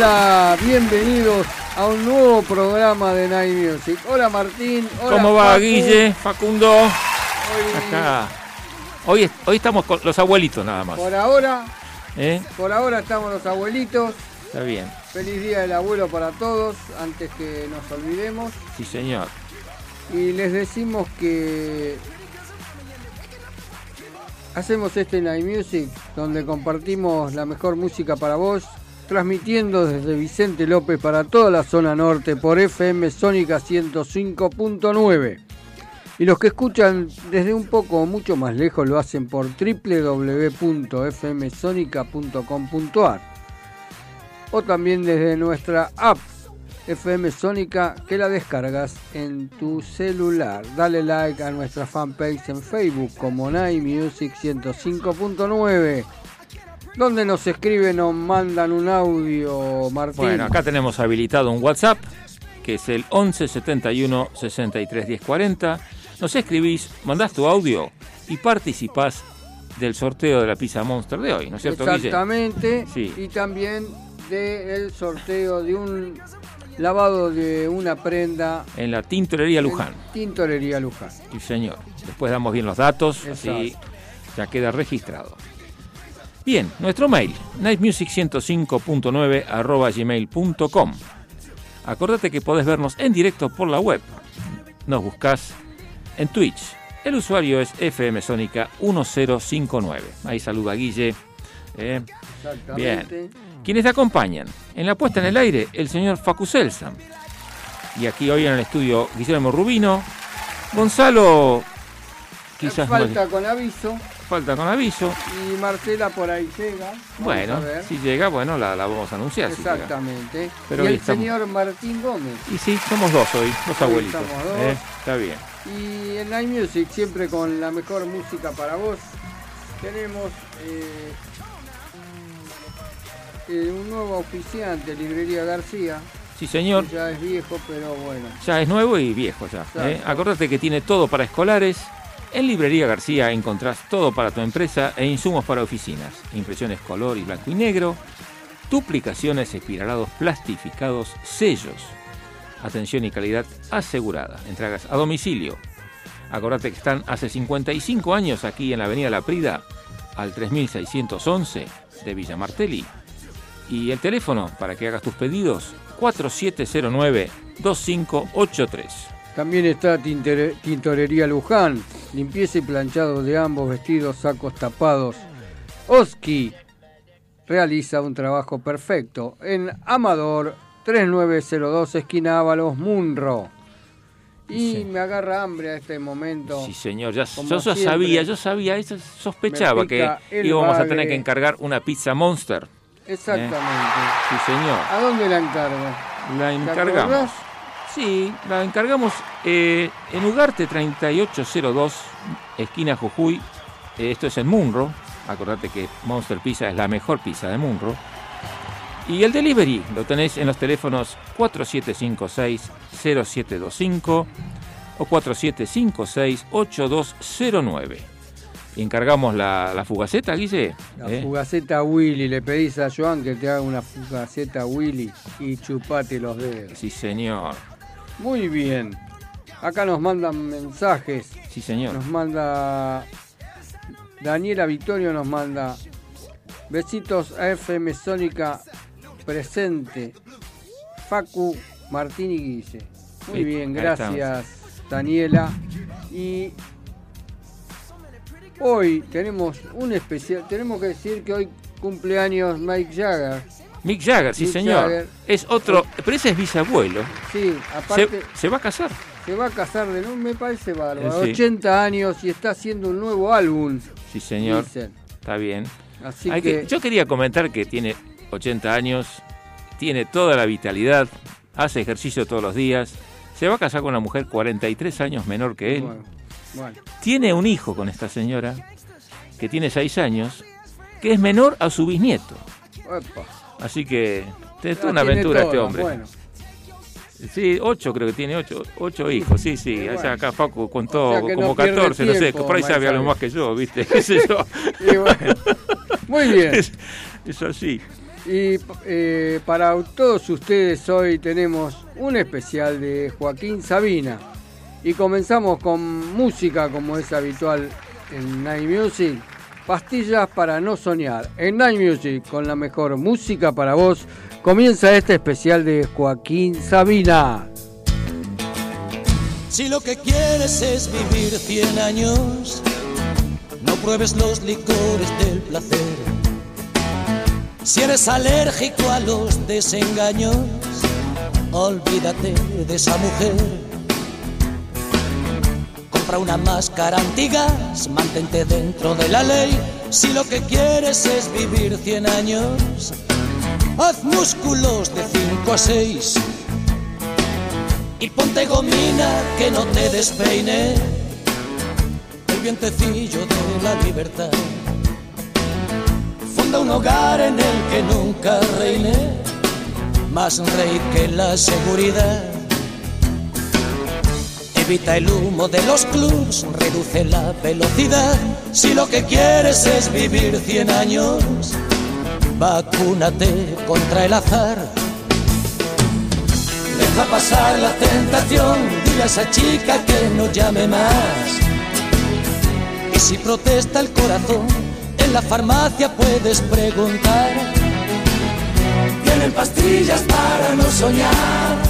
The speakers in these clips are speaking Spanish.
Hola, bienvenidos a un nuevo programa de Night Music. Hola Martín, hola ¿Cómo va Facu. Guille, Facundo? Hoy, Acá. Hoy, es- hoy estamos con los abuelitos nada más. Por ahora, ¿eh? por ahora estamos los abuelitos. Está bien. Feliz día del abuelo para todos, antes que nos olvidemos. Sí, señor. Y les decimos que hacemos este Night Music donde compartimos la mejor música para vos, transmitiendo desde Vicente López para toda la zona norte por FM Sónica 105.9. Y los que escuchan desde un poco o mucho más lejos lo hacen por www.fmsonica.com.ar o también desde nuestra app FM Sónica que la descargas en tu celular. Dale like a nuestra fanpage en Facebook como Night Music 105.9 donde nos escriben o mandan un audio, Martín. Bueno, acá tenemos habilitado un WhatsApp que es el 11 71 63 10 40. Nos escribís, mandás tu audio y participás del sorteo de la pizza Monster de hoy, ¿no es cierto? Exactamente. Sí. Y también del sorteo de un lavado de una prenda En la tintorería Luján. Tintorería Luján. Sí, señor. Después damos bien los datos, así Exacto. ya queda registrado. Bien, nuestro mail, nightmusic105.9 arroba gmail.com. Acordate que podés vernos en directo por la web. Nos buscás en Twitch. El usuario es FM Sónica 1059. Ahí saluda Guille. eh. Exactamente. Quienes te acompañan en la puesta en el aire, el señor Facu Selsan. Y aquí hoy en el estudio Guillermo Rubino. Gonzalo, quizás no- Falta con aviso. Falta con aviso. Y Marcela por ahí llega. Bueno, si llega, bueno, la, la vamos a anunciar. si. Exactamente. Pero y el estamos- señor Martín Gómez. Y sí, somos dos hoy, dos Hoy abuelitos. dos. ¿eh? Está bien. Y en Night Music, siempre con la mejor música para vos, tenemos eh, eh, un nuevo oficiante, Librería García. Sí, señor. Ya es viejo, pero bueno. Ya es nuevo y viejo ya. Acordate que tiene todo para escolares. En Librería García encontrás todo para tu empresa e insumos para oficinas. Impresiones color y blanco y negro. Duplicaciones, espiralados, plastificados, sellos. Atención y calidad asegurada. Entregas a domicilio. Acordate que están hace 55 años aquí en la Avenida La Prida, al 3611 de Villa Martelli. Y el teléfono para que hagas tus pedidos, 4709-2583. También está Tintorería Luján, limpieza y planchado de ambos vestidos, sacos tapados. Oski realiza un trabajo perfecto en Amador 3902 esquina Ábalos Munro. Y Sí. me agarra hambre a este momento. Sí, señor, ya, yo sabía, yo sabía, eso sospechaba que íbamos a tener que encargar una pizza Monster. Exactamente. Sí, señor. ¿A dónde la encargo? La ¿Te encargamos. Sí, la encargamos eh, en Ugarte 3802, esquina Jujuy. Eh, esto es en Munro. Acordate que Monster Pizza es la mejor pizza de Munro. Y el delivery lo tenés en los teléfonos 4756-0725 o 4756-8209. Y encargamos la, la fugaceta, Guille. La ¿eh? fugaceta Willy. Le pedís a Joan que te haga una fugaceta Willy y chupate los dedos. Sí, señor. Muy bien. Acá nos mandan mensajes. Sí, señor. Nos manda Daniela Victorio nos manda besitos a FM Sónica presente. Facu, Martín y Guille. Muy bien, gracias Daniela. Y hoy tenemos un especial, tenemos que decir que hoy cumpleaños Mike Jagger. Mick Jagger, sí Mick señor. Jagger. Es otro, pero ese es bisabuelo. Sí, aparte se va a casar. se va a casar de nuevo, me parece bárbaro. Eh, sí. 80 años y está haciendo un nuevo álbum, Sí señor. dicen. Está bien. Así Hay que, que- yo quería comentar que tiene 80 años, tiene toda la vitalidad, hace ejercicio todos los días, se va a casar con una mujer 43 años menor que él, bueno, bueno, tiene un hijo con esta señora que tiene 6 años, que es menor a su bisnieto. epa. Así que es Ya una aventura este hombre. Bueno, Sí, ocho creo que tiene, ocho, ocho hijos, sí, sí. bueno. O sea, acá Facu contó O sea que como no pierde 14, no sé, por ahí sabe algo más que yo, ¿viste? ¿Qué sé yo? bueno. Muy bien. Es, es así. Y eh, para todos ustedes hoy tenemos un especial de Joaquín Sabina. Y comenzamos con música como es habitual en Night Music. Pastillas para no soñar. En Night Music, con la mejor música para vos, comienza este especial de Joaquín Sabina. Si lo que quieres es vivir 100 años, no pruebes los licores del placer. Si eres alérgico a los desengaños, olvídate de esa mujer. Compra una máscara antigas, mantente dentro de la ley. Si lo que quieres es vivir 100 años, haz músculos de 5 a 6 y ponte gomina que no te despeine el vientecillo de la libertad. Funda un hogar en el que nunca reine más rey que la seguridad. Evita el humo de los clubs, reduce la velocidad. Si lo que quieres es vivir 100 años, vacúnate contra el azar. Deja pasar la tentación, dile a esa chica que no llame más. Y si protesta el corazón, en la farmacia puedes preguntar. Tienen pastillas para no soñar.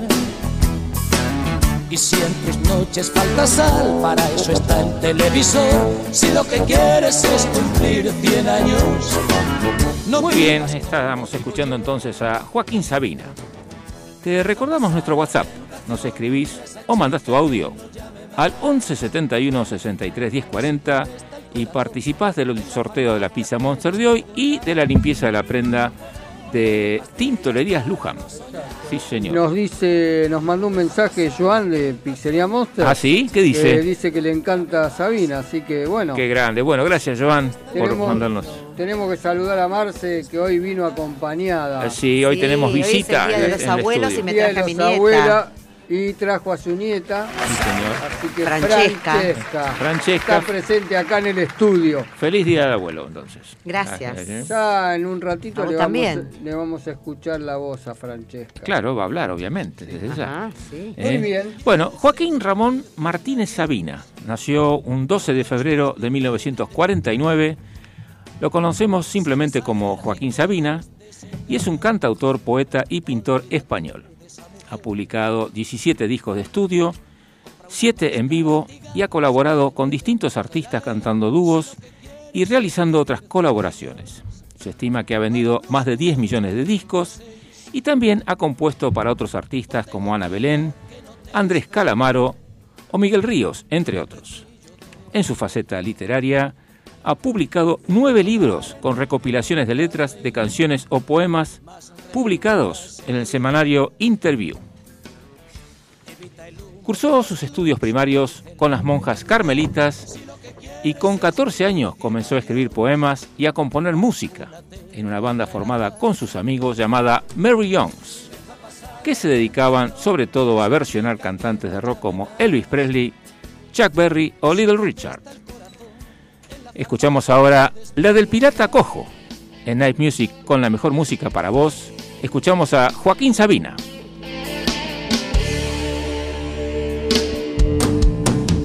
Y si en tus noches falta sal, para eso está el televisor. Si lo que quieres es cumplir 100 años, no Muy bien, estábamos escuchando entonces a Joaquín Sabina. Te recordamos nuestro WhatsApp. Nos escribís o mandás tu audio al 11 71 63 10 40 y participás del sorteo de la pizza Monster de hoy y de la limpieza de la prenda de Tintolerías Luján. Sí, señor. Nos dice, nos mandó un mensaje Joan de Pizzería Monster. ¿Ah, sí? ¿Qué que dice? dice que le encanta Sabina, así que bueno. Qué grande. Bueno, gracias, Joan, por Tenemos, mandarnos. tenemos que saludar a Marce, que hoy vino acompañada. Eh, Sí, hoy Sí, tenemos hoy es el visita día de los abuelos y me traje a mi nieta. Y trajo a su nieta. Sí, señor. Así que Francesca. Francesca, Francesca. está presente acá en el estudio. Feliz día del abuelo, entonces. Gracias. ¿eh? Ya en un ratito le vamos, también. le vamos a escuchar la voz a Francesca. Claro, va a hablar, obviamente, desde ya. Ajá, sí. Muy bien. Bueno, Joaquín Ramón Martínez Sabina nació un 12 de febrero de 1949. Lo conocemos simplemente como Joaquín Sabina y es un cantautor, poeta y pintor español. Ha publicado 17 discos de estudio, 7 en vivo y ha colaborado con distintos artistas cantando dúos y realizando otras colaboraciones. Se estima que ha vendido más de 10 millones de discos y también ha compuesto para otros artistas como Ana Belén, Andrés Calamaro o Miguel Ríos, entre otros. En su faceta literaria, ha publicado nueve libros con recopilaciones de letras de canciones o poemas publicados en el semanario Interview. Cursó sus estudios primarios con las monjas carmelitas y con 14 años comenzó a escribir poemas y a componer música. en una banda formada con sus amigos llamada Mary Youngs, que se dedicaban sobre todo a versionar cantantes de rock como Elvis Presley, Chuck Berry o Little Richard. Escuchamos ahora la del Pirata Cojo. En Night Music con la mejor música para vos, escuchamos a Joaquín Sabina.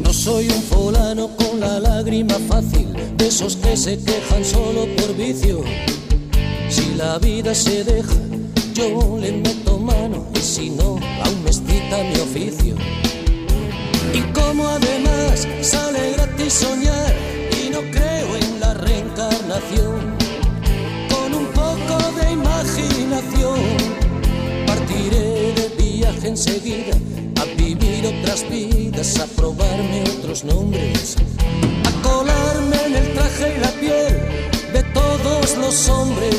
No soy un fulano con la lágrima fácil, de esos que se quejan solo por vicio. Si la vida se deja, yo le meto mano y si no, aún me excita mi oficio. Y como además sale gratis soñar y no creo en la reencarnación, con un poco de partiré de viaje enseguida a vivir otras vidas, a probarme otros nombres, a colarme en el traje y la piel de todos los hombres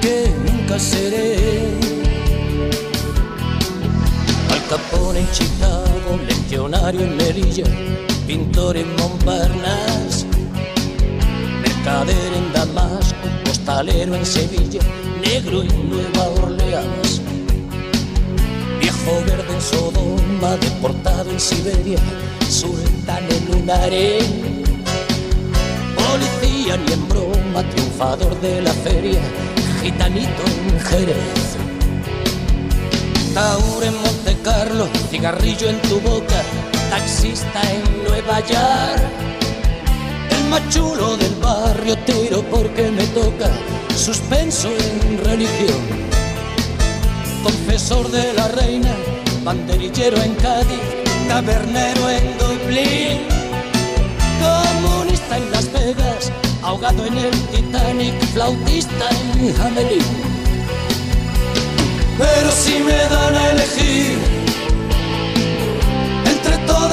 que nunca seré. Al Capone en Chicago, legionario en Melilla, pintor en Montparnasse, mercader en Damasco, postalero en Sevilla, negro en Nueva Orleans, viejo verde en Sodoma, deportado en Siberia, sultán en un harén, policía ni en broma, triunfador de la feria, gitanito en Jerez. Taur en Monte Carlo, cigarrillo en tu boca, taxista en Nueva York. El machulo del barrio tiro porque me toca, suspenso en religión. Confesor de la reina, banderillero en Cádiz, tabernero en Dublín. Comunista en Las Vegas, ahogado en el Titanic, flautista en Hamelin. Pero si me dan a elegir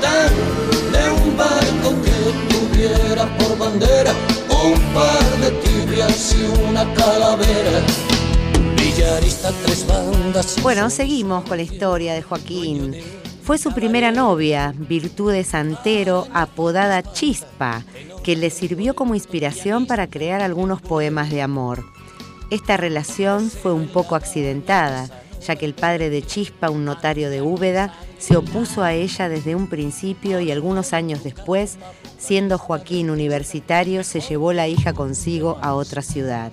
de un barco que tuviera por bandera un par de tibias y una calavera. Tres bandas. Bueno, seguimos con la historia de Joaquín. Fue su primera novia, Virtudes Santero, apodada Chispa, que le sirvió como inspiración para crear algunos poemas de amor. Esta relación fue un poco accidentada, ya que el padre de Chispa, un notario de Úbeda, se opuso a ella desde un principio y algunos años después, siendo Joaquín universitario, se llevó la hija consigo a otra ciudad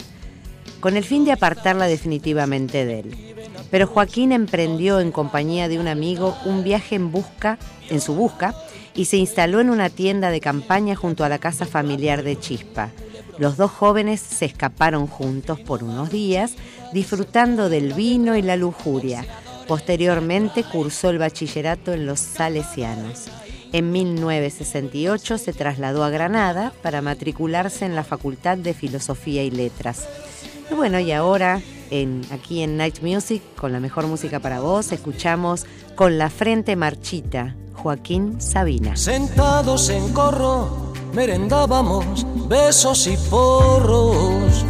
con el fin de apartarla definitivamente de él. Pero Joaquín emprendió en compañía de un amigo un viaje en busca, en su busca, y se instaló en una tienda de campaña junto a la casa familiar de Chispa. Los dos jóvenes se escaparon juntos por unos días, disfrutando del vino y la lujuria. Posteriormente cursó el bachillerato en los Salesianos. En 1968 se trasladó a Granada para matricularse en la Facultad de Filosofía y Letras. Bueno, y ahora en, aquí en Night Music, con la mejor música para vos, escuchamos Con la frente marchita, Joaquín Sabina. Sentados en corro, merendábamos besos y porros.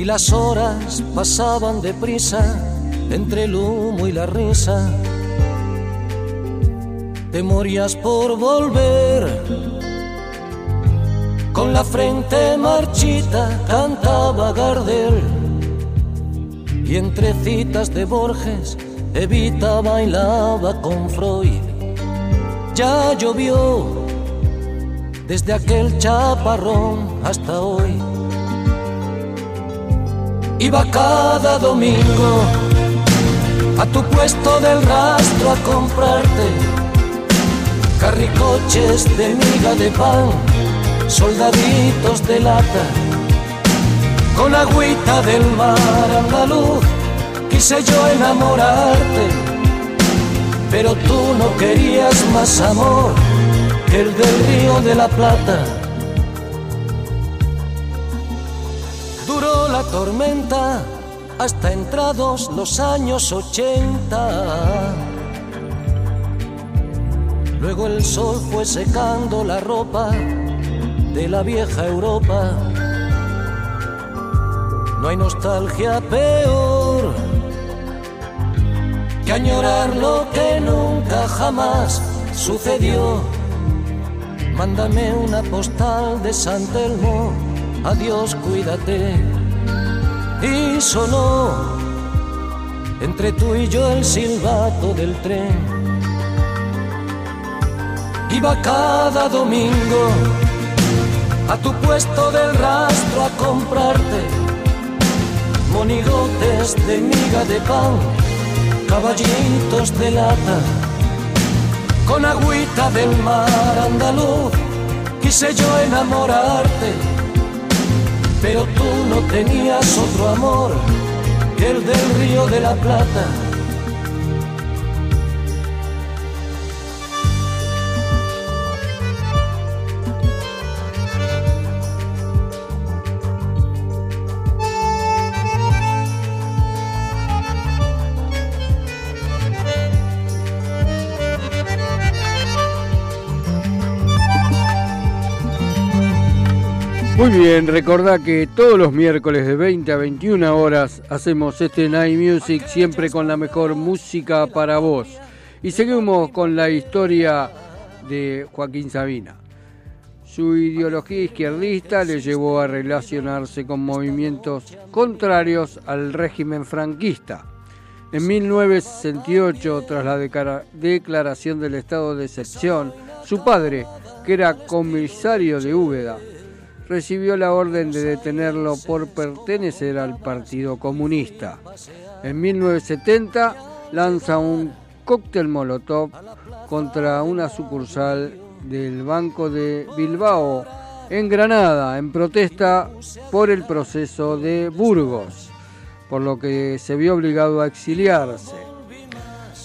Y las horas pasaban deprisa entre el humo y la risa. Te morías por volver. Con la frente marchita cantaba Gardel. Y entre citas de Borges, Evita bailaba con Freud. Ya llovió desde aquel chaparrón hasta hoy. Iba cada domingo a tu puesto del rastro a comprarte carricoches de miga de pan, soldaditos de lata, con agüita del mar andaluz quise yo enamorarte, pero tú no querías más amor que el del río de la Plata. Tormenta hasta entrados los años 80. Luego el sol fue secando la ropa de la vieja Europa. No hay nostalgia peor que añorar lo que nunca jamás sucedió. Mándame una postal de San Telmo, adiós, cuídate. Y sonó entre tú y yo el silbato del tren. Iba cada domingo a tu puesto del rastro a comprarte monigotes de miga de pan, caballitos de lata, con agüita del mar andaluz. Quise yo enamorarte, pero tú no tenías otro amor que el del río de la Plata. Muy bien, recordá que todos los miércoles de 20 a 21 horas hacemos este Night Music siempre con la mejor música para vos. Y seguimos con la historia de Joaquín Sabina. Su ideología izquierdista le llevó a relacionarse con movimientos contrarios al régimen franquista. En 1968, tras la declaración del estado de excepción, su padre, que era comisario de Úbeda, recibió la orden de detenerlo por pertenecer al Partido Comunista. En 1970 lanza un cóctel molotov contra una sucursal del Banco de Bilbao en Granada en protesta por el proceso de Burgos, por lo que se vio obligado a exiliarse.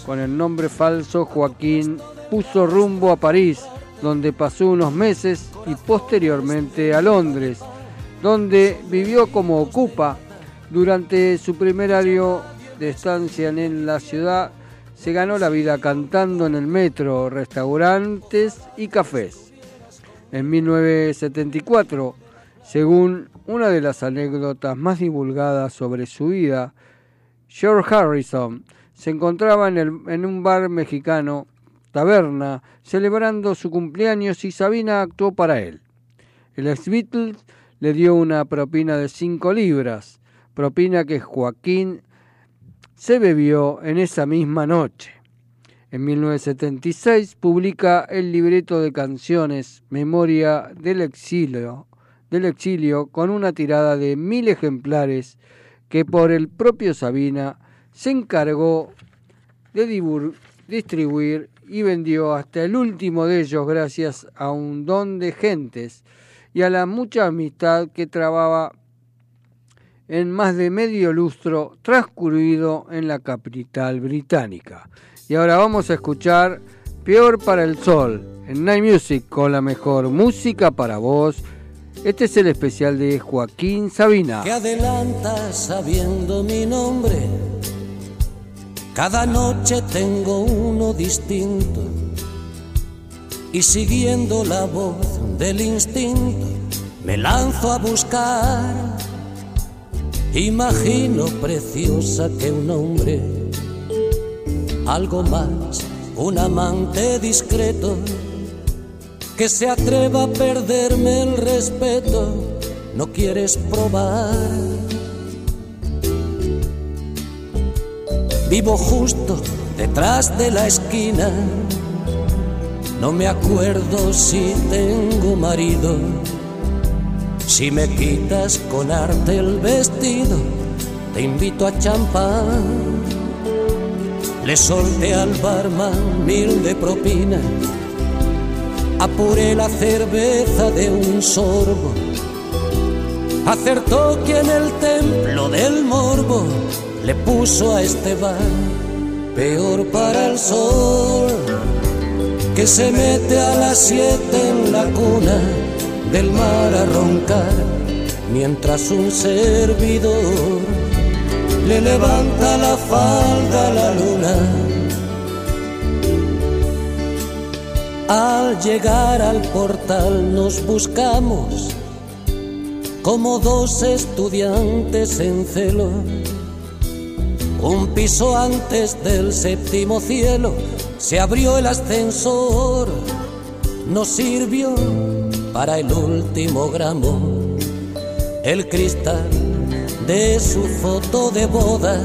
Con el nombre falso Joaquín puso rumbo a París, donde pasó unos meses y posteriormente a Londres, donde vivió como ocupa. Durante su primer año de estancia en la ciudad, se ganó la vida cantando en el metro, restaurantes y cafés. En 1974, según una de las anécdotas más divulgadas sobre su vida, George Harrison se encontraba en, el- en un bar mexicano, taberna, celebrando su cumpleaños y Sabina actuó para él. El ex Beatles le dio una propina de 5 libras, propina que Joaquín se bebió en esa misma noche. En 1976 publica el libreto de canciones Memoria del exilio, del exilio con una tirada de mil ejemplares que por el propio Sabina se encargó de distribuir y vendió hasta el último de ellos gracias a un don de gentes y a la mucha amistad que trababa en más de medio lustro transcurrido en la capital británica. Y ahora vamos a escuchar Peor para el Sol en Night Music con la mejor música para vos. Este es el especial de Joaquín Sabina. Cada noche tengo uno distinto y siguiendo la voz del instinto me lanzo a buscar. Imagino preciosa que un hombre, algo más, un amante discreto, que se atreva a perderme el respeto, no quieres probar. Vivo justo detrás de la esquina, no me acuerdo si tengo marido. Si me quitas con arte el vestido, te invito a champán. Le solté al barman mil de propina, apuré la cerveza de un sorbo. Acertó que en el templo del morbo le puso a este bar peor para el sol que se mete a las siete en la cuna del mar a roncar mientras un servidor le levanta la falda a la luna. Al llegar al portal nos buscamos como dos estudiantes en celo. Un piso antes del séptimo cielo se abrió el ascensor, nos sirvió para el último gramo el cristal de su foto de boda.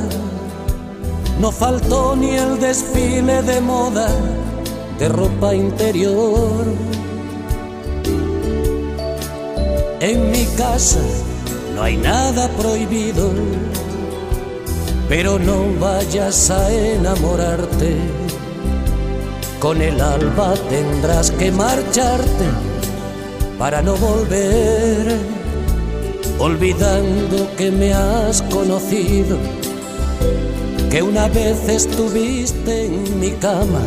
No faltó ni el desfile de moda de ropa interior. En mi casa no hay nada prohibido, pero no vayas a enamorarte. Con el alba tendrás que marcharte para no volver, olvidando que me has conocido, que una vez estuviste en mi cama.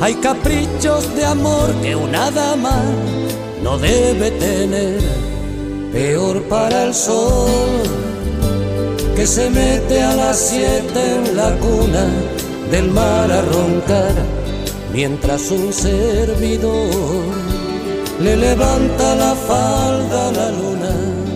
Hay caprichos de amor que una dama no debe tener, peor para el sol que se mete a las siete en la cuna del mar a roncar, mientras un servidor le levanta la falda a la luna.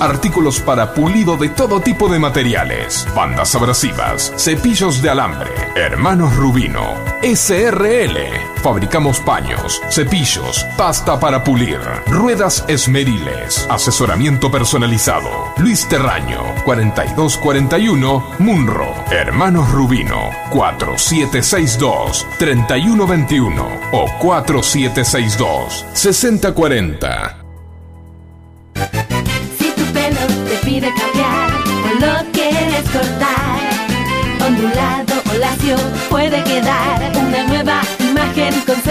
Artículos para pulido de todo tipo de materiales. Bandas abrasivas. Cepillos de alambre. Hermanos Rubino. SRL. Fabricamos paños, cepillos, pasta para pulir, ruedas esmeriles, asesoramiento personalizado. Luis Terraño, 4241, Munro. Hermanos Rubino, 4762-3121 o 4762-6040. Si tu pelo te pide cambiar o lo quieres cortar, ondulado o lacio puede quedar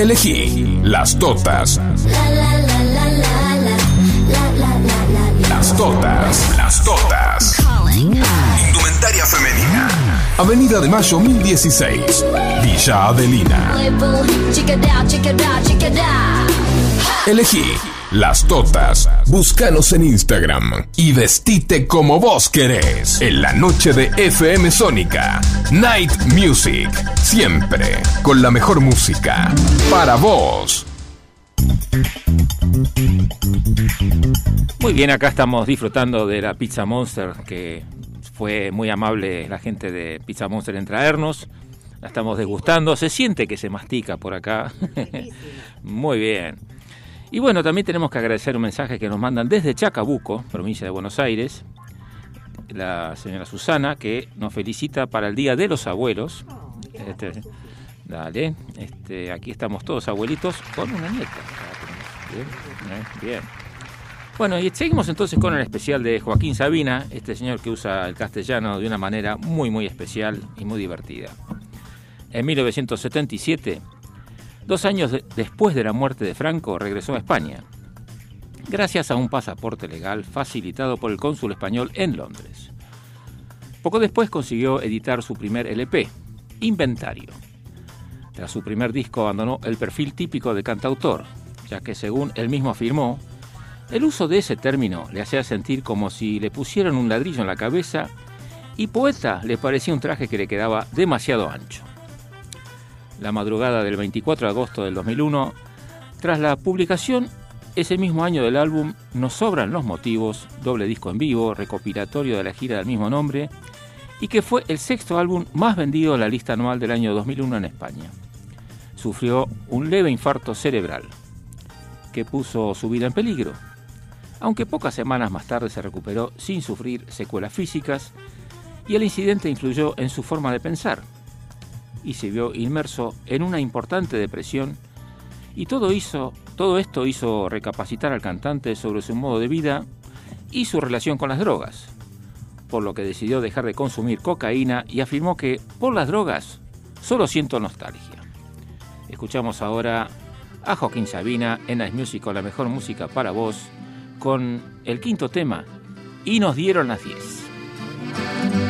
Elegí las totas. Las totas, las totas. Indumentaria femenina. Avenida de Mayo 1016, Villa Adelina. Elegí las totas. Búscanos en Instagram y vestite como vos querés. En la noche de FM Sónica. Night Music. Siempre con la mejor música. Para vos. Muy bien, acá estamos disfrutando de la Pizza Monster, que fue muy amable la gente de Pizza Monster en traernos. La estamos degustando, se siente que se mastica por acá. muy bien. Y bueno, también tenemos que agradecer un mensaje que nos mandan desde Chacabuco, provincia de Buenos Aires, la señora Susana, que nos felicita para el Día de los Abuelos. Este, dale, este, aquí estamos todos abuelitos con una nieta. Bien, bien. Bueno, y seguimos entonces con el especial de Joaquín Sabina, este señor que usa el castellano de una manera muy, muy especial y muy divertida. En 1977, dos años de- después de la muerte de Franco, regresó a España, gracias a un pasaporte legal facilitado por el cónsul español en Londres. Poco después consiguió editar su primer LP, Inventario. Tras su primer disco abandonó el perfil típico de cantautor, ya que según él mismo afirmó, el uso de ese término le hacía sentir como si le pusieran un ladrillo en la cabeza y poeta le parecía un traje que le quedaba demasiado ancho. La madrugada del 24 de agosto del 2001, tras la publicación ese mismo año del álbum Nos sobran los motivos, doble disco en vivo, recopilatorio de la gira del mismo nombre, y que fue el sexto álbum más vendido en la lista anual del año 2001 en España. Sufrió un leve infarto cerebral que puso su vida en peligro, aunque pocas semanas más tarde se recuperó sin sufrir secuelas físicas y el incidente influyó en su forma de pensar y se vio inmerso en una importante depresión y todo, hizo, todo esto hizo recapacitar al cantante sobre su modo de vida y su relación con las drogas, por lo que decidió dejar de consumir cocaína y afirmó que por las drogas solo siento nostalgia. Escuchamos ahora a Joaquín Sabina en Nice Music con la mejor música para vos, con el quinto tema, y nos dieron las 10.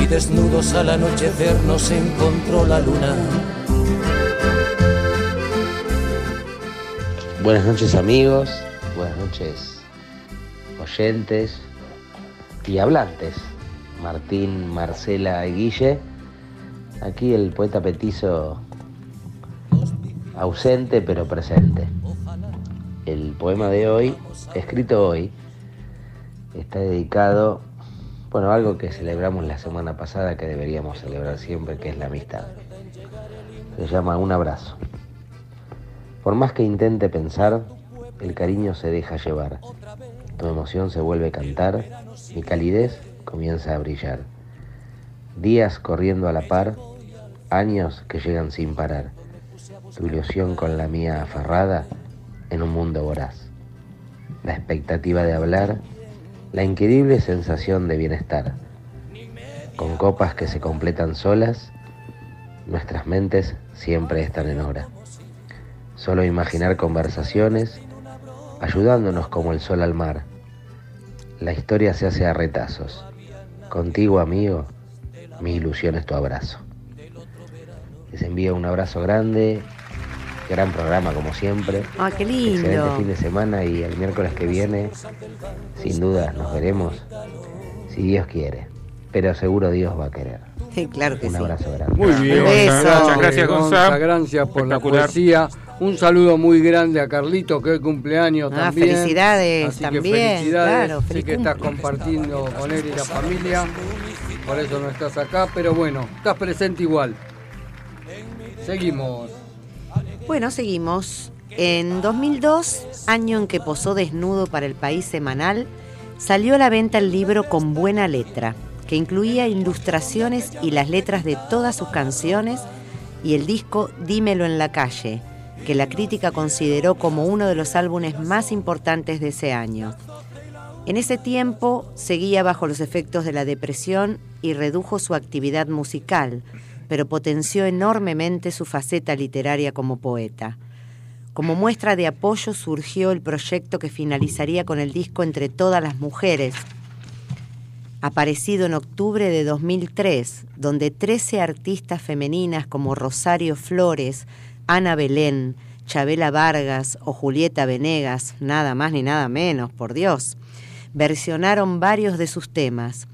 y desnudos al anochecer nos encontró la luna. Buenas noches amigos, buenas noches oyentes y hablantes. Martín, Marcela y Guille. Aquí el poeta petizo ausente pero presente. El poema de hoy, escrito hoy, está dedicado bueno, algo que celebramos la semana pasada que deberíamos celebrar siempre, que es la amistad. Se llama un abrazo. Por más que intente pensar, el cariño se deja llevar. Tu emoción se vuelve cantar, mi calidez comienza a brillar. Días corriendo a la par, años que llegan sin parar. Tu ilusión con la mía aferrada en un mundo voraz. La expectativa de hablar la increíble sensación de bienestar. Con copas que se completan solas, nuestras mentes siempre están en hora. Solo imaginar conversaciones, ayudándonos como el sol al mar. La historia se hace a retazos. Contigo, amigo, mi ilusión es tu abrazo. Les envío un abrazo grande, gran programa como siempre. Ah, qué Excelente lindo. fin de semana y el miércoles que viene, sin duda, nos veremos, si Dios quiere. Pero seguro Dios va a querer. Sí, claro que Un sí. abrazo grande. Muy bien, Un beso. Muchas gracias, Gonza. Gracias por la poesía. Un saludo muy grande a Carlito, que hoy cumpleaños Ah, también. felicidades Así que también, felicidades. claro, sé que estás compartiendo con él y la familia. Por eso no estás acá, pero bueno, estás presente igual. Seguimos. Bueno, seguimos. En 2002, año en que posó desnudo para el país semanal, salió a la venta el libro Con Buena Letra, que incluía ilustraciones y las letras de todas sus canciones y el disco Dímelo en la calle, que la crítica consideró como uno de los álbumes más importantes de ese año. En ese tiempo seguía bajo los efectos de la depresión y redujo su actividad musical, pero potenció enormemente su faceta literaria como poeta. Como muestra de apoyo surgió el proyecto que finalizaría con el disco Entre todas las mujeres, aparecido en octubre de 2003, donde 13 artistas femeninas como Rosario Flores, Ana Belén, Chabela Vargas o Julieta Venegas, nada más ni nada menos, por Dios, versionaron varios de sus temas.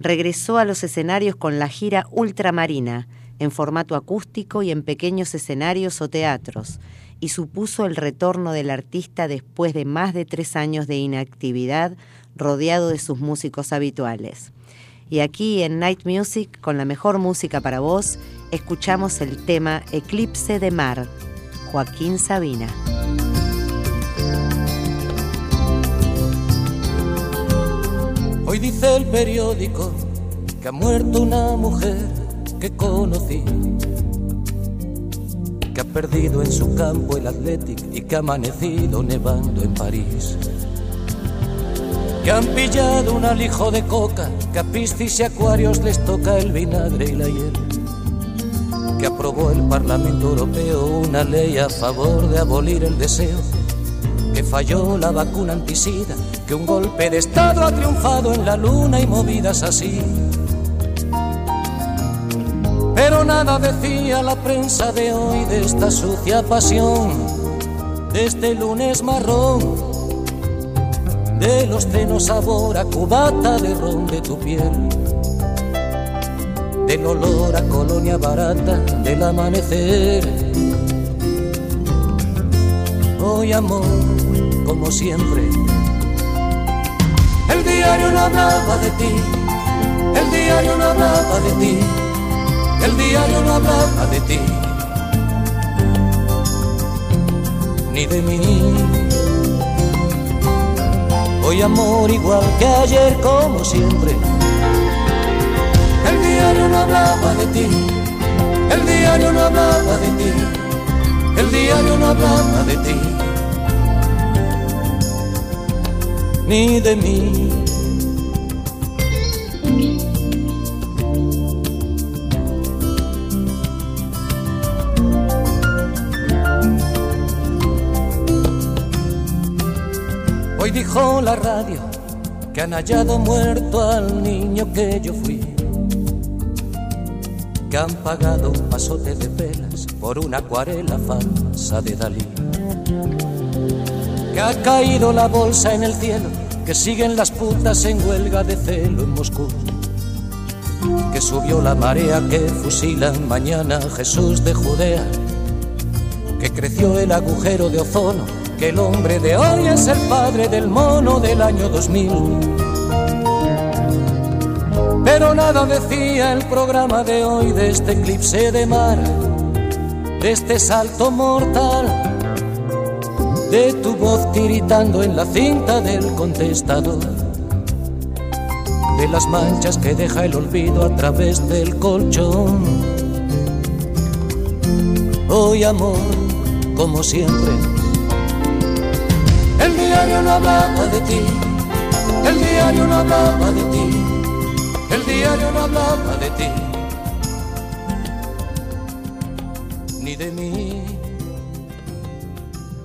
Regresó a los escenarios con la gira Ultramarina, en formato acústico y en pequeños escenarios o teatros, y supuso el retorno del artista después de más de tres años de inactividad rodeado de sus músicos habituales. Y aquí en Night Music, con la mejor música para vos, escuchamos el tema Eclipse de Mar, Joaquín Sabina. Hoy dice el periódico que ha muerto una mujer que conocí, que ha perdido en su campo el Athletic y que ha amanecido nevando en París. Que han pillado un alijo de coca, que a piscis y acuarios les toca el vinagre y la hiel. Que aprobó el Parlamento Europeo una ley a favor de abolir el deseo. Que falló la vacuna antisida, que un golpe de Estado ha triunfado en la luna y movidas así. Nada decía la prensa de hoy de esta sucia pasión, de este lunes marrón de los trenos sabor a cubata de ron de tu piel, del olor a colonia barata del amanecer. Hoy amor, como siempre, el diario no hablaba de ti, el diario no hablaba de ti, el diario no hablaba de ti, ni de mí. Hoy amor igual que ayer como siempre. El diario no hablaba de ti, el diario no hablaba de ti, el diario no hablaba de ti, ni de mí. Hoy dijo la radio que han hallado muerto al niño que yo fui. Que han pagado un pasote de velas por una acuarela falsa de Dalí. Que ha caído la bolsa en el cielo, que siguen las putas en huelga de celo en Moscú. Que subió la marea que fusilan mañana Jesús de Judea. Que creció el agujero de ozono que el hombre de hoy es el padre del mono del año 2000. Pero nada decía el programa de hoy de este eclipse de mar, de este salto mortal, de tu voz tiritando en la cinta del contestador, de las manchas que deja el olvido a través del colchón. Hoy amor, como siempre, el diario no hablaba de ti, el diario no hablaba de ti, el diario no hablaba de ti, ni de mí.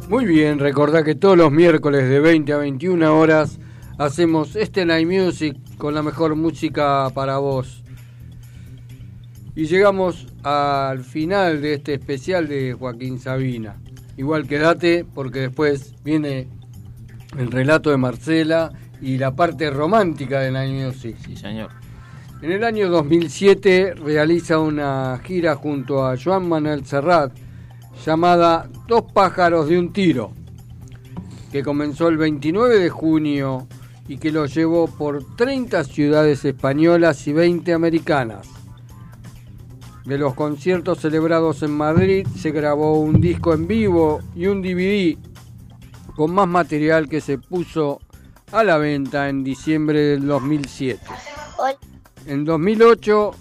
Muy bien, recordá que todos los miércoles de 20 a 21 horas hacemos este Night Music con la mejor música para vos. Y llegamos al final de este especial de Joaquín Sabina. Igual quédate porque después viene el relato de Marcela y la parte romántica de Night Music. Sí, señor. En el año 2007 realiza una gira junto a Joan Manuel Serrat llamada Dos pájaros de un tiro, que comenzó el 29 de junio y que lo llevó por 30 ciudades españolas y 20 americanas. De los conciertos celebrados en Madrid se grabó un disco en vivo y un DVD con más material que se puso a la venta en diciembre del 2007. En 2008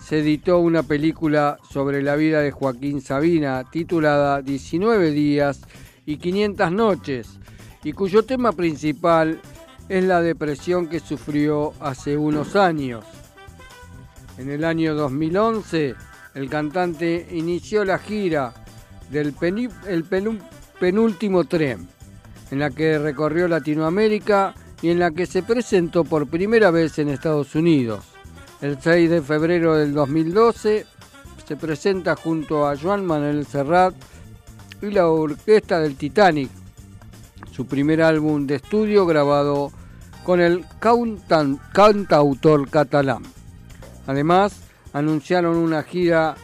se editó una película sobre la vida de Joaquín Sabina titulada 19 días y 500 noches y cuyo tema principal es la depresión que sufrió hace unos años. En el año 2011, el cantante inició la gira del penúltimo tren, en la que recorrió Latinoamérica y en la que se presentó por primera vez en Estados Unidos. El 6 de febrero del 2012 se presenta junto a Joan Manuel Serrat y la orquesta del Titanic, su primer álbum de estudio grabado con el cantautor catalán. Además, anunciaron una gira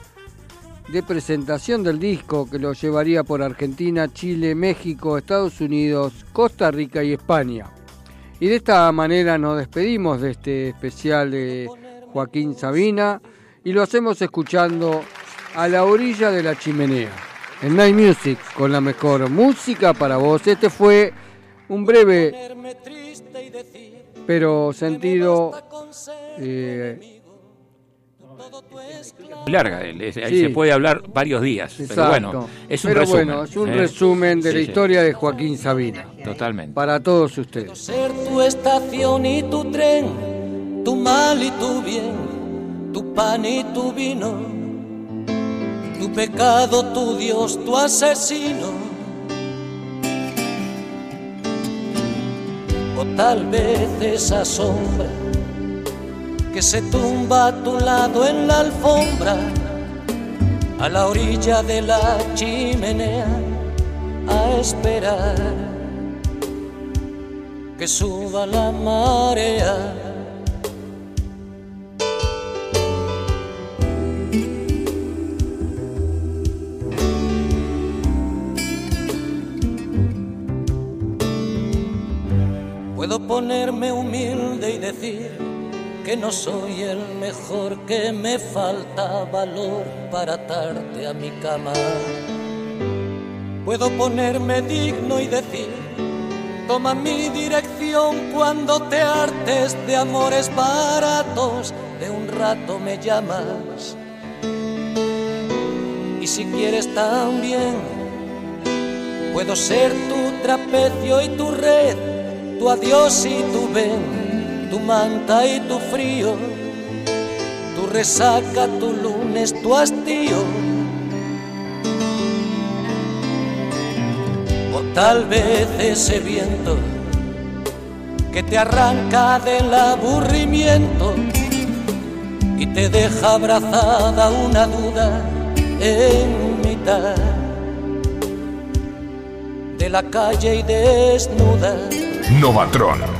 de presentación del disco que lo llevaría por Argentina, Chile, México, Estados Unidos, Costa Rica y España. Y de esta manera nos despedimos de este especial de Joaquín Sabina y lo hacemos escuchando a la orilla de la chimenea. En Night Music, con la mejor música para vos. Este fue un breve pero sentido eh, Larga, ahí Sí. se puede hablar varios días. Pero exacto. bueno, es un Pero resumen. bueno, es un ¿eh? resumen de Sí, la sí, historia de Joaquín Sabina. Totalmente. Para todos ustedes. ser tu estación y tu tren, tu mal y tu bien, tu pan y tu vino, tu pecado, tu Dios, tu asesino. O tal vez esa sombra que se tumba a tu lado en la alfombra, a la orilla de la chimenea, a esperar que suba la marea. Puedo ponerme humilde y decir que no soy el mejor, que me falta valor para atarte a mi cama. Puedo ponerme digno y decir Toma mi dirección cuando te hartes de amores baratos, de un rato me llamas. Y si quieres también, puedo ser tu trapecio y tu red, tu adiós y tu ven, tu manta y tu frío, tu resaca, tu lunes, tu hastío. O tal vez ese viento que te arranca del aburrimiento y te deja abrazada una duda en mitad de la calle y desnuda. Novatron.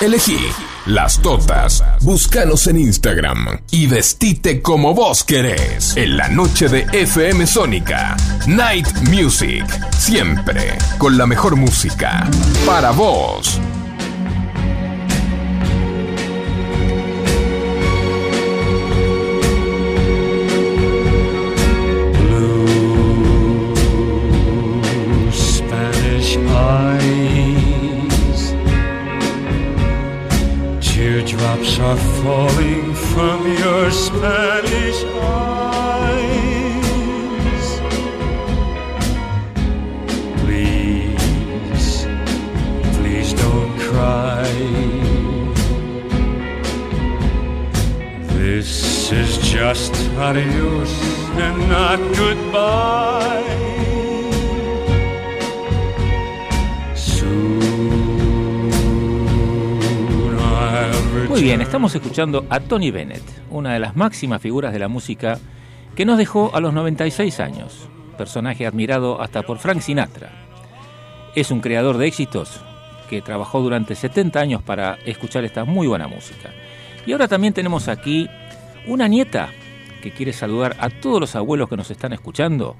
Elegí las totas. Búscanos en Instagram y vestite como vos querés. En la noche de FM Sónica. Night Music. Siempre con la mejor música. Para vos. Are falling from your Spanish eyes. Please, please don't cry. This is just adios and not goodbye. Muy bien, estamos escuchando a Tony Bennett, una de las máximas figuras de la música que nos dejó a los 96 años, personaje admirado hasta por Frank Sinatra. Es un creador de éxitos que trabajó durante 70 años para escuchar esta muy buena música. Y ahora también tenemos aquí una nieta que quiere saludar a todos los abuelos que nos están escuchando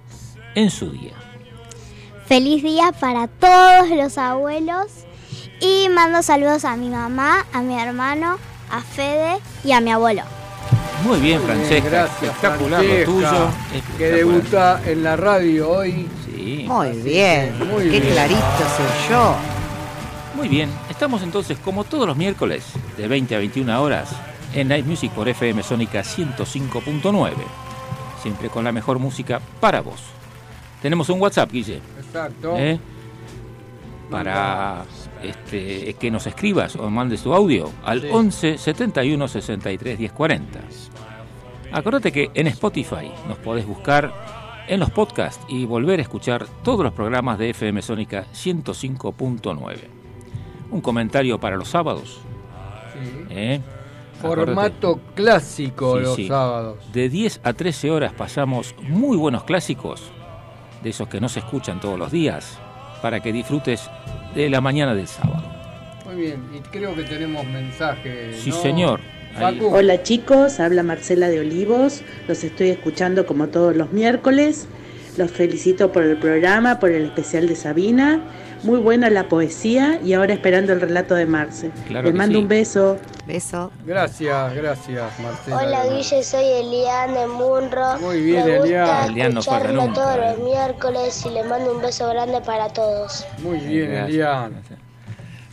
en su día. Feliz día para todos los abuelos y mando saludos a mi mamá, a mi hermano, a Fede y a mi abuelo. Muy bien, Francesca, gracias, espectacular Francesca, lo tuyo. Que debuta en la radio hoy. Sí. Muy bien, muy qué bien. clarito soy yo. Muy bien, estamos entonces como todos los miércoles de 20 a 21 horas en Night Music por FM Sónica 105.9. Siempre con la mejor música para vos. Tenemos un WhatsApp, Guille, Exacto. ¿eh? para este, que nos escribas o mandes tu audio al Sí. 11 71 63 10 40. Acordate que en Spotify nos podés buscar en los podcasts y volver a escuchar todos los programas de FM Sónica 105.9. Un comentario para los sábados. Sí. ¿eh? Acordate, Formato clásico Sí, los sábados. de 10 a 13 horas pasamos muy buenos clásicos, de esos que no se escuchan todos los días, para que disfrutes de la mañana del sábado. Muy bien, y creo que tenemos mensajes. Sí, ¿no? señor. Hola chicos, habla Marcela de Olivos, los estoy escuchando como todos los miércoles, los felicito por el programa, por el especial de Sabina, muy buena la poesía y ahora esperando el relato de Marce. Claro Les mando sí. un beso. Beso. Gracias, gracias, Marcela. Hola Guille, soy Eliane Munro. Muy bien, Me gusta Eliane. Eliane no falta escucharlo nunca, todos eh. los miércoles y le mando un beso grande para todos. Muy bien, Gracias. Elian.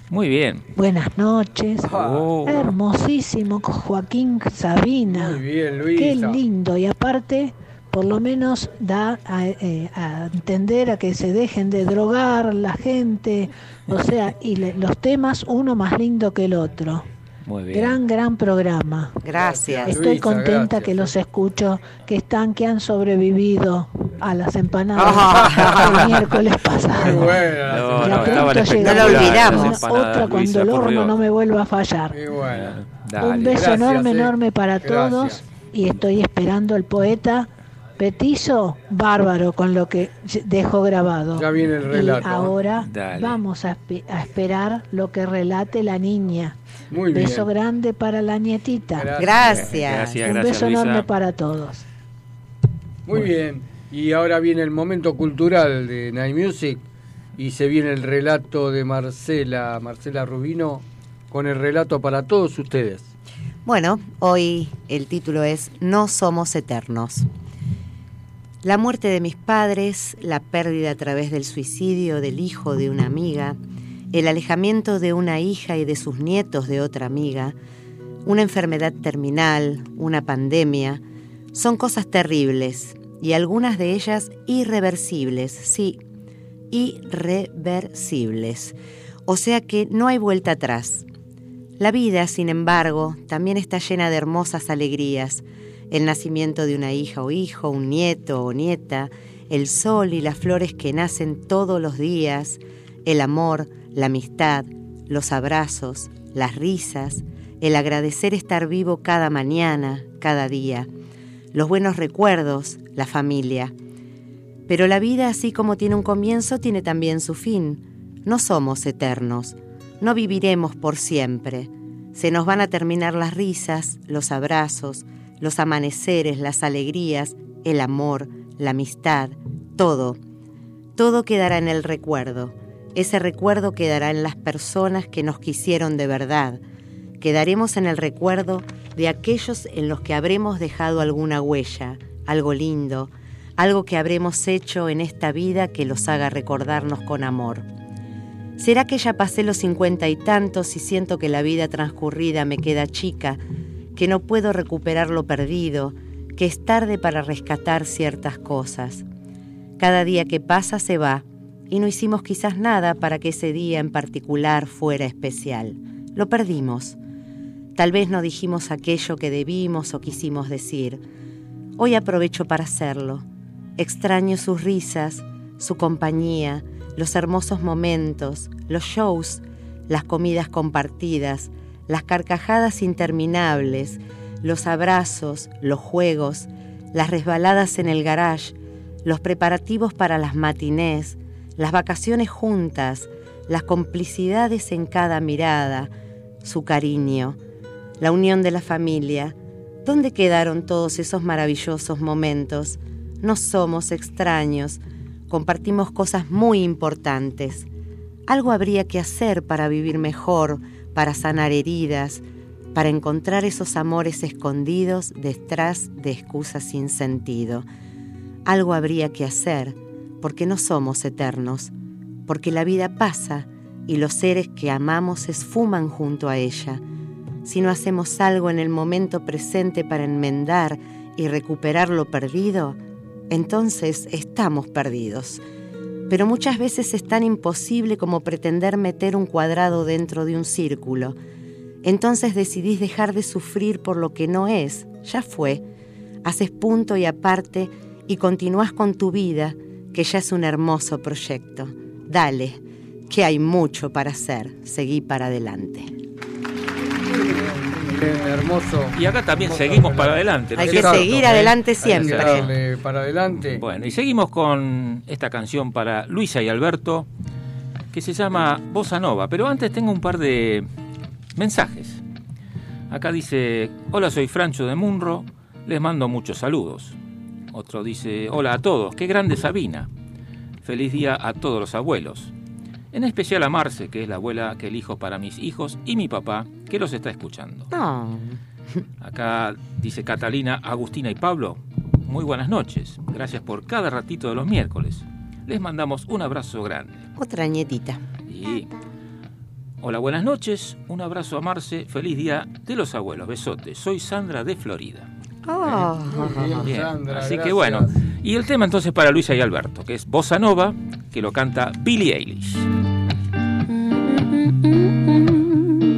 Muy bien. Buenas noches. Oh, Hermosísimo Joaquín Sabina. Muy bien, Qué Luisa. lindo. Y aparte, por lo menos da a, eh, a entender a que se dejen de drogar la gente. O sea, y le- los temas uno más lindo que el otro. muy bien. Gran, gran programa. Gracias. Luisa, Estoy contenta gracias, que eh. los escucho, que están, que han sobrevivido a las empanadas Ah. del miércoles Muy pasado. buena. No, Ya no, No lo olvidamos. Otra cuando Luisa, el horno no me vuelva a fallar. Dale. Un beso Gracias, enorme, eh. enorme para Gracias. todos y estoy esperando el poeta petizo bárbaro con lo que dejó grabado. Ya viene el relato. Y ahora Dale. vamos a, espe- a esperar lo que relate la niña. Muy bien. Beso grande para la nietita. Gracias. Gracias. Gracias, Un gracias, beso Luisa. enorme para todos. Muy bien. Y ahora viene el momento cultural de Night Music y se viene el relato de Marcela, Marcela Rubino, con el relato para todos ustedes. Bueno, hoy el título es No somos eternos. La muerte de mis padres, la pérdida a través del suicidio del hijo de una amiga, el alejamiento de una hija y de sus nietos de otra amiga, una enfermedad terminal, una pandemia, son cosas terribles y algunas de ellas irreversibles, sí, irreversibles. O sea que no hay vuelta atrás. La vida, sin embargo, también está llena de hermosas alegrías. El nacimiento de una hija o hijo, un nieto o nieta, el sol y las flores que nacen todos los días, el amor, la amistad, los abrazos, las risas, el agradecer estar vivo cada mañana, cada día, los buenos recuerdos, la familia. Pero la vida, así como tiene un comienzo, tiene también su fin. No somos eternos, no viviremos por siempre. Se nos van a terminar las risas, los abrazos, los amaneceres, las alegrías, el amor, la amistad, todo. Todo quedará en el recuerdo. Ese recuerdo quedará en las personas que nos quisieron de verdad. Quedaremos en el recuerdo de aquellos en los que habremos dejado alguna huella, algo lindo, algo que habremos hecho en esta vida que los haga recordarnos con amor. ¿Será que ya pasé los cincuenta y tantos y siento que la vida transcurrida me queda chica, que no puedo recuperar lo perdido, que es tarde para rescatar ciertas cosas? Cada día que pasa se va y no hicimos quizás nada para que ese día en particular fuera especial. Lo perdimos. Tal vez no dijimos aquello que debimos o quisimos decir. Hoy aprovecho para hacerlo. Extraño sus risas, su compañía, los hermosos momentos, los shows, las comidas compartidas, las carcajadas interminables, los abrazos, los juegos, las resbaladas en el garage, los preparativos para las matinés, las vacaciones juntas, las complicidades en cada mirada, su cariño, la unión de la familia. ¿Dónde quedaron todos esos maravillosos momentos? No somos extraños, compartimos cosas muy importantes. Algo habría que hacer para vivir mejor, para sanar heridas, para encontrar esos amores escondidos detrás de excusas sin sentido. Algo habría que hacer, porque no somos eternos, porque la vida pasa y los seres que amamos esfuman junto a ella. Si no hacemos algo en el momento presente para enmendar y recuperar lo perdido, entonces estamos perdidos. Pero muchas veces es tan imposible como pretender meter un cuadrado dentro de un círculo. Entonces decidís dejar de sufrir por lo que no es, ya fue. Haces punto y aparte y continúas con tu vida, que ya es un hermoso proyecto. Dale, que hay mucho para hacer. Seguí para adelante. Hermoso. Y acá también seguimos para adelante. ¿no Hay que seguir adelante siempre. Hay que darle para adelante. Bueno, y seguimos con esta canción para Luisa y Alberto, que se llama Bossa Nova. Pero antes tengo un par de mensajes. Acá dice, hola, soy Francho de Munro, les mando muchos saludos. Otro dice, hola a todos, qué grande Sabina. Feliz día a todos los abuelos. En especial a Marce, que es la abuela que elijo para mis hijos, y mi papá, que los está escuchando. No. Acá dice Catalina, Agustina y Pablo, muy buenas noches. Gracias por cada ratito de los miércoles. Les mandamos un abrazo grande. Otra nietita. Y hola, buenas noches. Un abrazo a Marce. Feliz día de los abuelos. Besotes. Soy Sandra de Florida. Oh. Bien, Bien, Sandra, Así que bueno. Y el tema entonces para Luisa y Alberto, que es Bossa Nova, que lo canta Billie Eilish. Mm-hmm.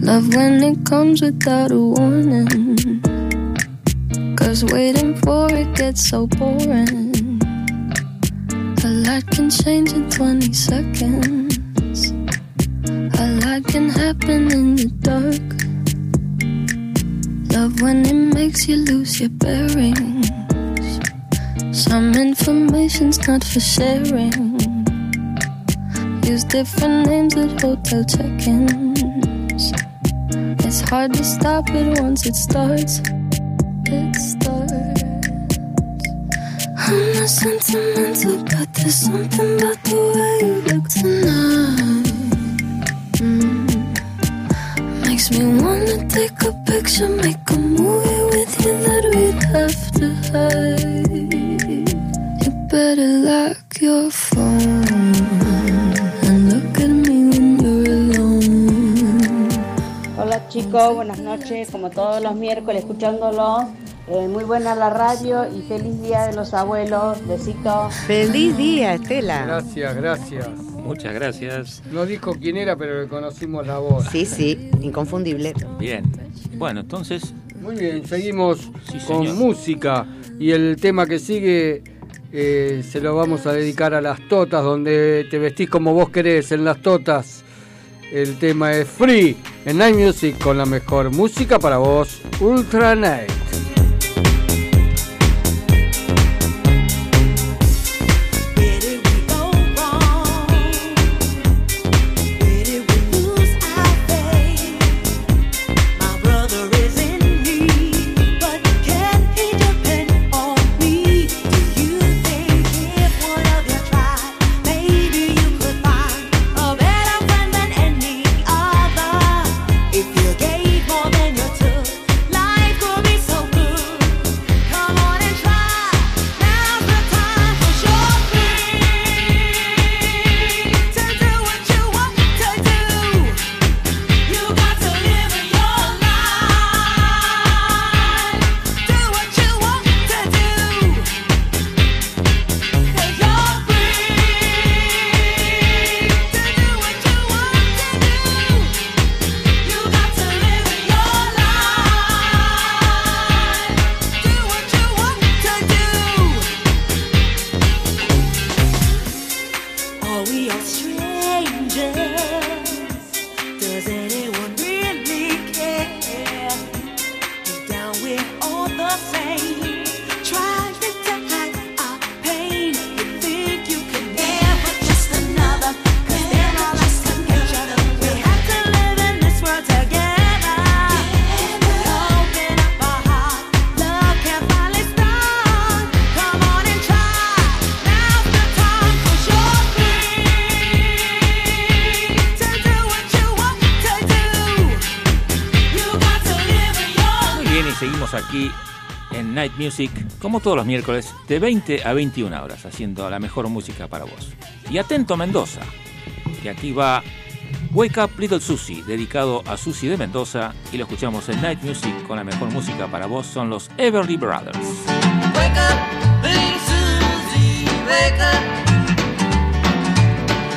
Love when it comes without a warning. Cause waiting for it gets so boring. A lot can change in 20 seconds. A lot can happen in the dark. Love when it makes you lose your bearings. Some information's not for sharing. Use different names at hotel check-ins. It's hard to stop it once it starts. It starts. I'm not sentimental, but there's something about the way you look tonight. Mm. Makes me wanna take a picture, make a chicos, buenas noches, como todos los miércoles escuchándolos. Eh, muy buena la radio y feliz día de los abuelos. Besitos. Feliz día, Estela. Gracias, gracias. Muchas gracias. No dijo quién era, pero reconocimos la voz. Sí, sí, inconfundible. Bien. Bueno, entonces Muy bien, seguimos Sí, con música y el tema que sigue eh, se lo vamos a dedicar a las totas, donde te vestís como vos querés en las totas. El tema es Free en Night Music con la mejor música para vos, Ultra Night. Music, como todos los miércoles, de 20 a 21 horas, haciendo la mejor música para vos. Y atento Mendoza, que aquí va Wake Up Little Susie, dedicado a Susie de Mendoza, y lo escuchamos en Night Music con la mejor música para vos, son los Everly Brothers. Wake up, little Susie, wake up.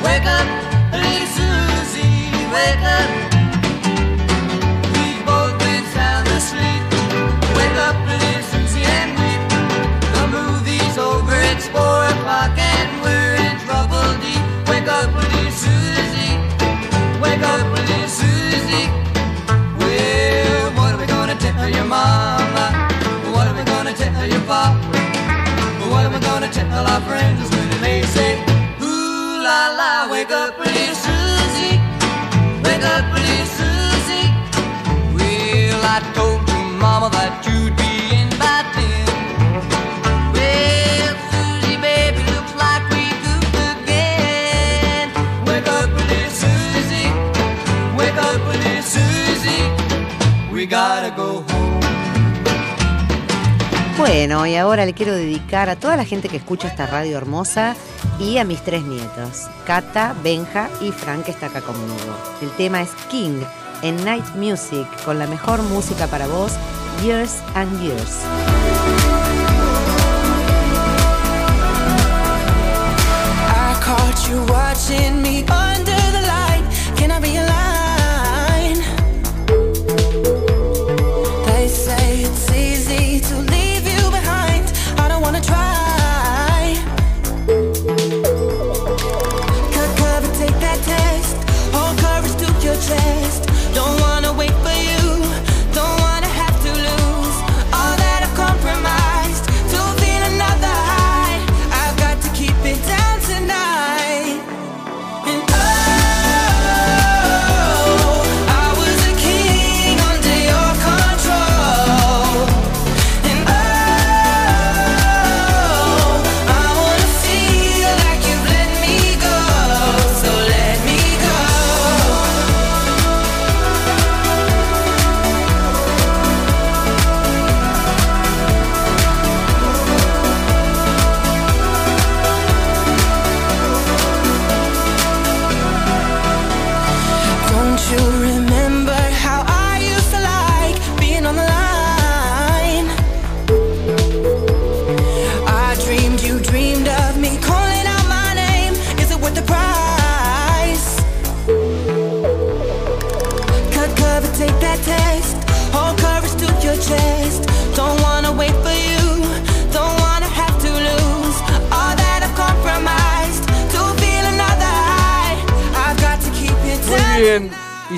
Wake up, little Susie, wake up. It's four o'clock and we're in trouble deep. Wake up. Bueno, y ahora le quiero dedicar a toda la gente que escucha esta radio hermosa y a mis tres nietos, Cata, Benja y Frank, que está acá conmigo. El tema es King en Night Music, con la mejor música para vos, Years and Years.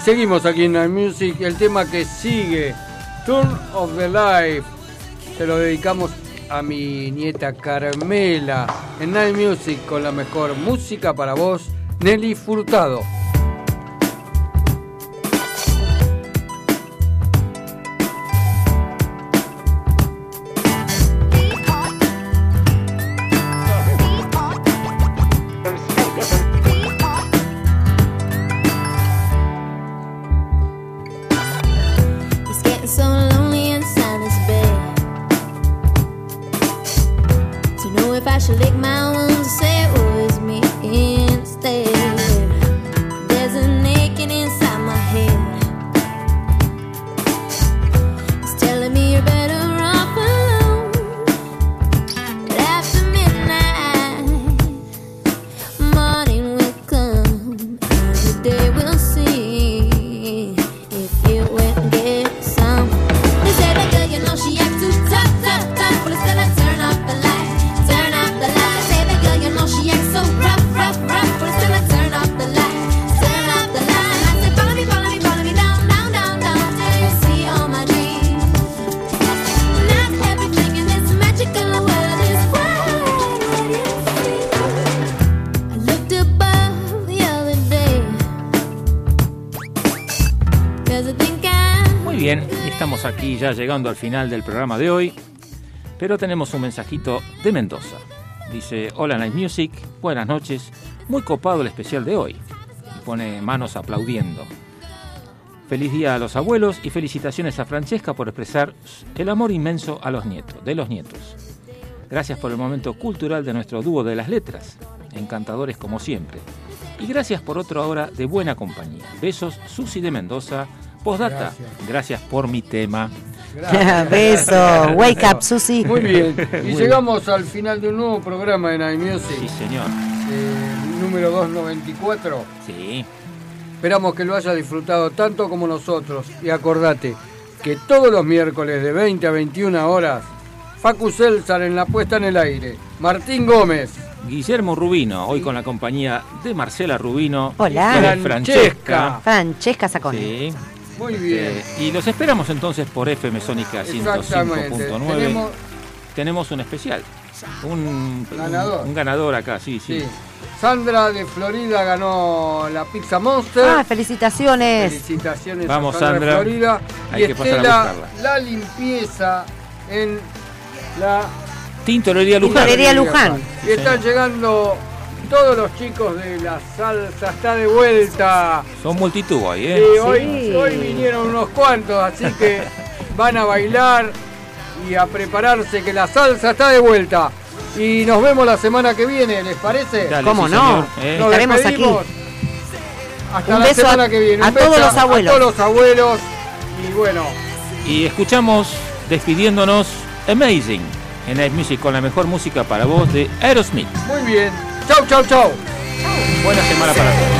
Seguimos aquí en Night Music. El tema que sigue, Turn of the Life. Se lo dedicamos a mi nieta Carmela en Night Music con la mejor música para vos, Nelly Furtado. aquí ya llegando al final del programa de hoy, pero tenemos un mensajito de Mendoza. Dice, hola Night Music, buenas noches, muy copado el especial de hoy. Y pone manos aplaudiendo. Feliz día a los abuelos y felicitaciones a Francesca por expresar el amor inmenso a los nietos, de los nietos. Gracias por el momento cultural de nuestro dúo de las letras, encantadores como siempre. Y gracias por otra hora de buena compañía. Besos, Susi de Mendoza, Postdata, Gracias. gracias por mi tema. Beso. Wake up, Susi. Muy bien. Y Muy llegamos al final de un nuevo programa de Night Music. Sí, señor. eh, número 294. Sí. Esperamos que lo haya disfrutado tanto como nosotros. Y acordate que todos los miércoles de 20 a 21 horas, Facu Celsar en la puesta en el aire. Martín Gómez. Guillermo Rubino, hoy con la compañía de Marcela Rubino Hola. Francesca. Francesca Sacone. Sí. Muy bien. Eh, y los esperamos entonces por FM Sónica Exactamente. 105.9. Tenemos- Tenemos un especial. Un Ganador. Un, un ganador acá, sí, sí. Sí. Sandra de Florida ganó la Pizza Monster. Ah, felicitaciones. Felicitaciones Vamos, a Sandra, Sandra. de Florida. Hay y que pasar a Estela, buscarla. la limpieza en la Tintorería Luján. Tintorería Luján. Y están llegando todos los chicos de la salsa, está de vuelta. Son multitud hoy, Sí, ¿eh? hoy, hoy vinieron unos cuantos, así que van a bailar y a prepararse que la salsa está de vuelta. Y nos vemos la semana que viene, ¿les parece? Dale, ¿Cómo sí, no? señor, ¿eh? Nos Estaremos despedimos. Hasta Un la beso semana a- que viene. a Un todos beso los abuelos. A todos los abuelos. Y bueno, Y escuchamos, despidiéndonos, Amazing, en Night Music con la mejor música para vos de Aerosmith. muy bien. Chau, chau, chau. Buena semana para todos.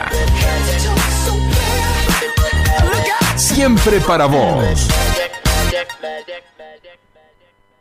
Siempre para vos.